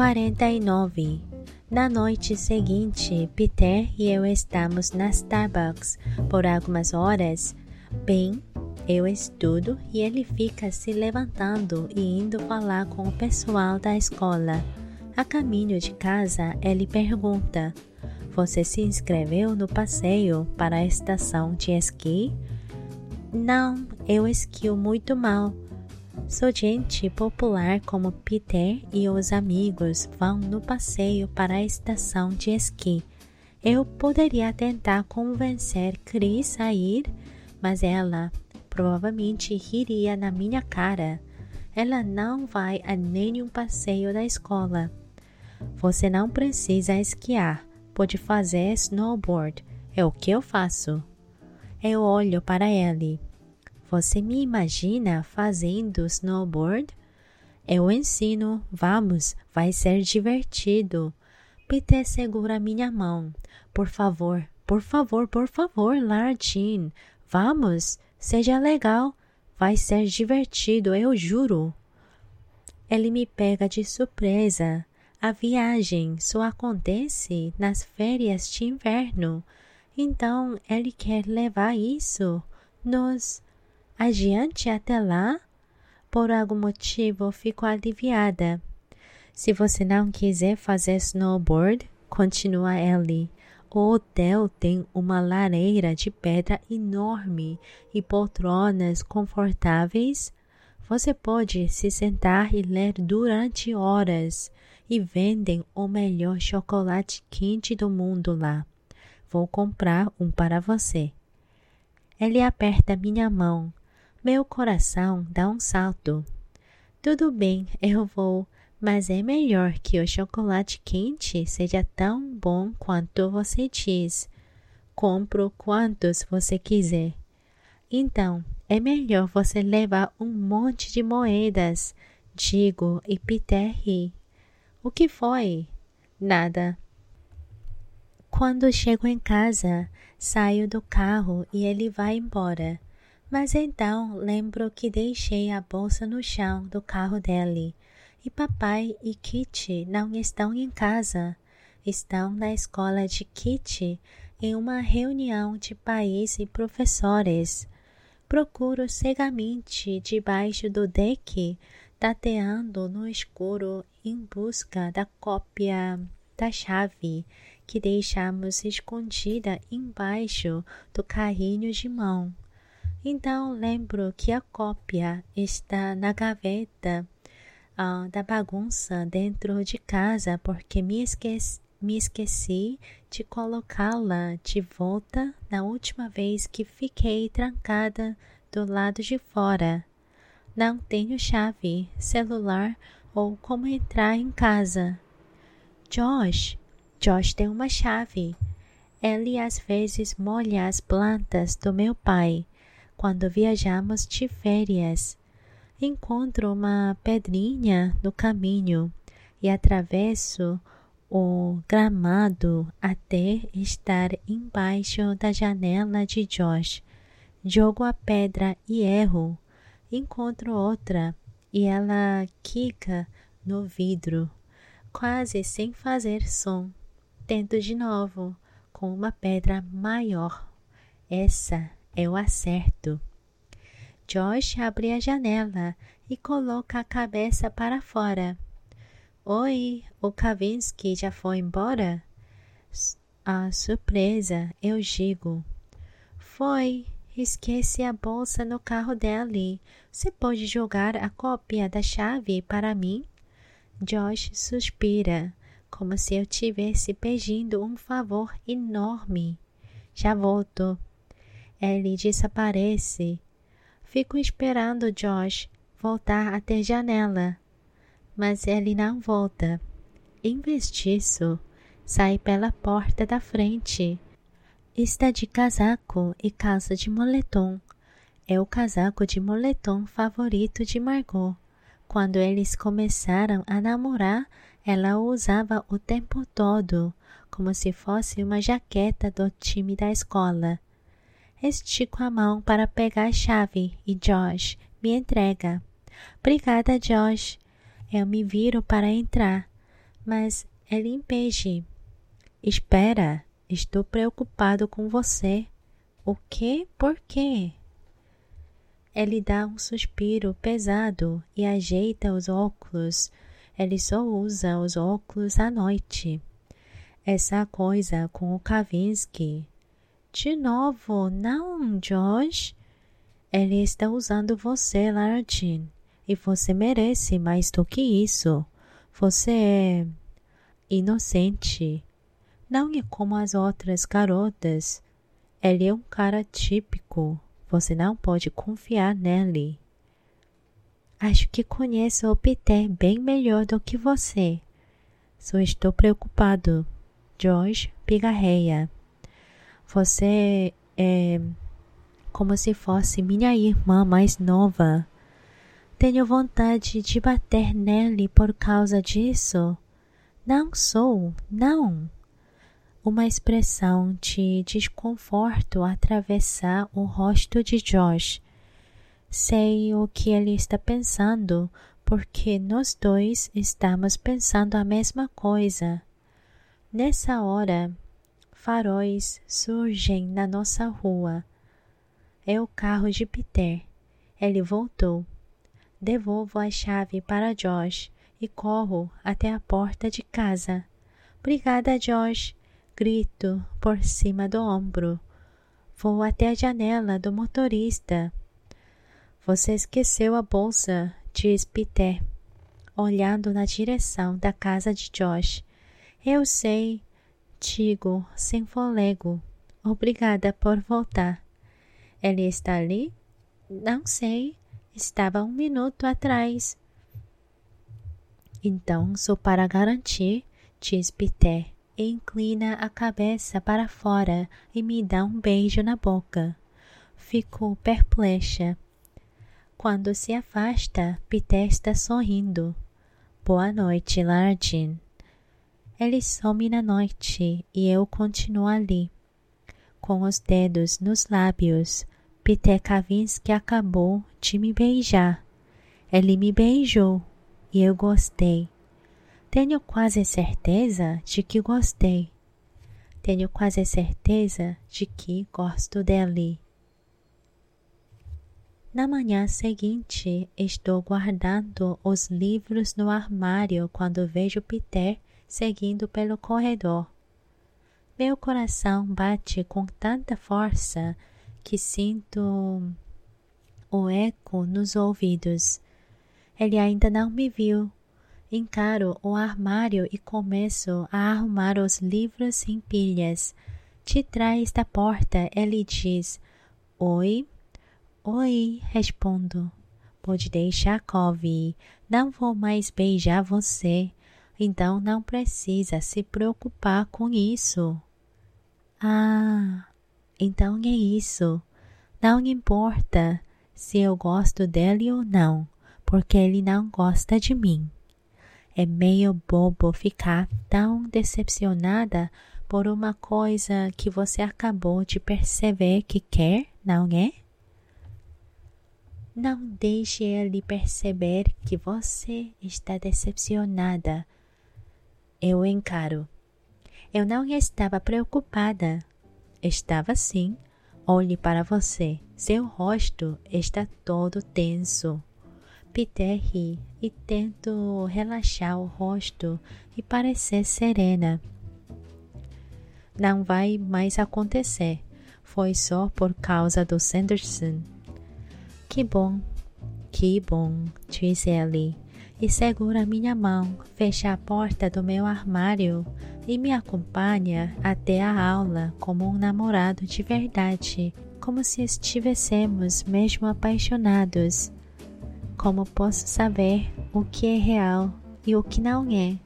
49 Na noite seguinte, Peter e eu estamos na Starbucks por algumas horas. Bem, eu estudo e ele fica se levantando e indo falar com o pessoal da escola. A caminho de casa, ele pergunta: Você se inscreveu no passeio para a estação de esqui? Não, eu esquio muito mal. Sou gente popular como Peter e os amigos vão no passeio para a estação de esqui. Eu poderia tentar convencer Chris a ir, mas ela provavelmente riria na minha cara. Ela não vai a nenhum passeio da escola. Você não precisa esquiar, pode fazer snowboard. É o que eu faço. Eu olho para ele. Você me imagina fazendo snowboard? Eu ensino, vamos, vai ser divertido. Peter segura minha mão. Por favor, por favor, por favor, Lardin, vamos. Seja legal, vai ser divertido, eu juro. Ele me pega de surpresa. A viagem só acontece nas férias de inverno. Então ele quer levar isso nos adiante até lá? Por algum motivo fico aliviada. Se você não quiser fazer snowboard, continua Ellie, o hotel tem uma lareira de pedra enorme e poltronas confortáveis. Você pode se sentar e ler durante horas e vendem o melhor chocolate quente do mundo lá. Vou comprar um para você. Ele aperta minha mão. Meu coração dá um salto. Tudo bem, eu vou mas é melhor que o chocolate quente seja tão bom quanto você diz. Compro quantos você quiser. Então, é melhor você levar um monte de moedas, digo, e Peter ri. O que foi? Nada. Quando chego em casa, saio do carro e ele vai embora. Mas então lembro que deixei a bolsa no chão do carro dele e papai e Kitty não estão em casa. Estão na escola de Kitty em uma reunião de pais e professores. Procuro cegamente debaixo do deck, tateando no escuro em busca da cópia da chave que deixamos escondida embaixo do carrinho de mão. Então lembro que a cópia está na gaveta uh, da bagunça dentro de casa porque me esqueci, me esqueci de colocá-la de volta na última vez que fiquei trancada do lado de fora. Não tenho chave, celular ou como entrar em casa. Josh, Josh tem uma chave. Ele às vezes molha as plantas do meu pai quando viajamos de férias encontro uma pedrinha no caminho e atravesso o gramado até estar embaixo da janela de Josh. Jogo a pedra e erro. Encontro outra e ela quica no vidro, quase sem fazer som. Tento de novo com uma pedra maior. Essa é o acerto. Josh abre a janela e coloca a cabeça para fora. Oi, o Kavinsky já foi embora? A surpresa, eu digo. Foi. Esqueci a bolsa no carro dele. Você pode jogar a cópia da chave para mim? Josh suspira, como se eu tivesse pedindo um favor enorme. Já volto. Ele desaparece Fico esperando Josh voltar até a janela, mas ele não volta. Em vez disso, sai pela porta da frente. Está de casaco e calça de moletom. É o casaco de moletom favorito de Margot. Quando eles começaram a namorar, ela o usava o tempo todo, como se fosse uma jaqueta do time da escola. Estico a mão para pegar a chave e Josh me entrega. Obrigada, Josh. Eu me viro para entrar, Mas ele impede. Espera, estou preocupado com você. O que? Por quê? Ele dá um suspiro pesado e ajeita os óculos. Ele só usa os óculos à noite. Essa coisa com o Kavinsky. De novo, não, Josh. Ele está usando você, Lartin. E você merece mais do que isso. Você é inocente. Não é como as outras garotas. Ele é um cara típico. Você não pode confiar nele. Acho que conheço o Peter bem melhor do que você. Só estou preocupado. George pigarreia. Você é como se fosse minha irmã mais nova. Tenho vontade de bater nele por causa disso. Não sou, não uma expressão de desconforto atravessar o rosto de Josh. Sei o que ele está pensando, porque nós dois estamos pensando a mesma coisa. Nessa hora, faróis surgem na nossa rua. É o carro de Peter. Ele voltou. Devolvo a chave para Josh e corro até a porta de casa. Obrigada, Josh grito por cima do ombro. Vou até a janela do motorista. Você esqueceu a bolsa, diz Peter, olhando na direção da casa de Josh. Eu sei, digo, sem fôlego. Obrigada por voltar. Ele está ali? Não sei. Estava um minuto atrás. Então, só para garantir, diz Peter e inclina a cabeça para fora e me dá um beijo na boca. Fico perplexa. Quando se afasta, Peter está sorrindo. Boa noite, Lardin. Ele some na noite e eu continuo ali. Com os dedos nos lábios, Peter Kavinsky acabou de me beijar. Ele me beijou e eu gostei. Tenho quase certeza de que gostei. Tenho quase certeza de que gosto dele. Na manhã seguinte, estou guardando os livros no armário quando vejo Peter seguindo pelo corredor. Meu coração bate com tanta força que sinto o eco nos ouvidos. Ele ainda não me viu Encaro o armário e começo a arrumar os livros em pilhas. De trás da porta, ele diz: Oi? Oi, respondo. Pode deixar, Cove. Não vou mais beijar você. Então não precisa se preocupar com isso. Ah, então é isso. Não importa se eu gosto dele ou não, porque ele não gosta de mim. É meio bobo ficar tão decepcionada por uma coisa que você acabou de perceber que quer, não é? Não deixe ele perceber que você está decepcionada. Eu encaro. Eu não estava preocupada. Estava sim. Olhe para você. Seu rosto está todo tenso. Peter ri e tento relaxar o rosto e parecer serena. Não vai mais acontecer. Foi só por causa do Sanderson. Que bom, que bom, diz ele, e segura minha mão, fecha a porta do meu armário e me acompanha até a aula como um namorado de verdade, como se estivéssemos mesmo apaixonados. Como posso saber o que é real e o que não é?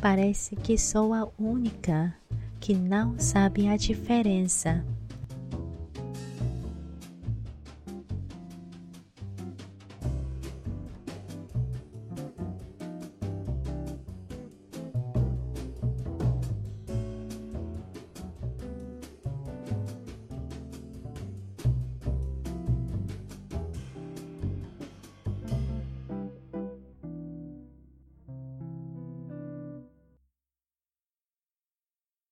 Parece que sou a única que não sabe a diferença.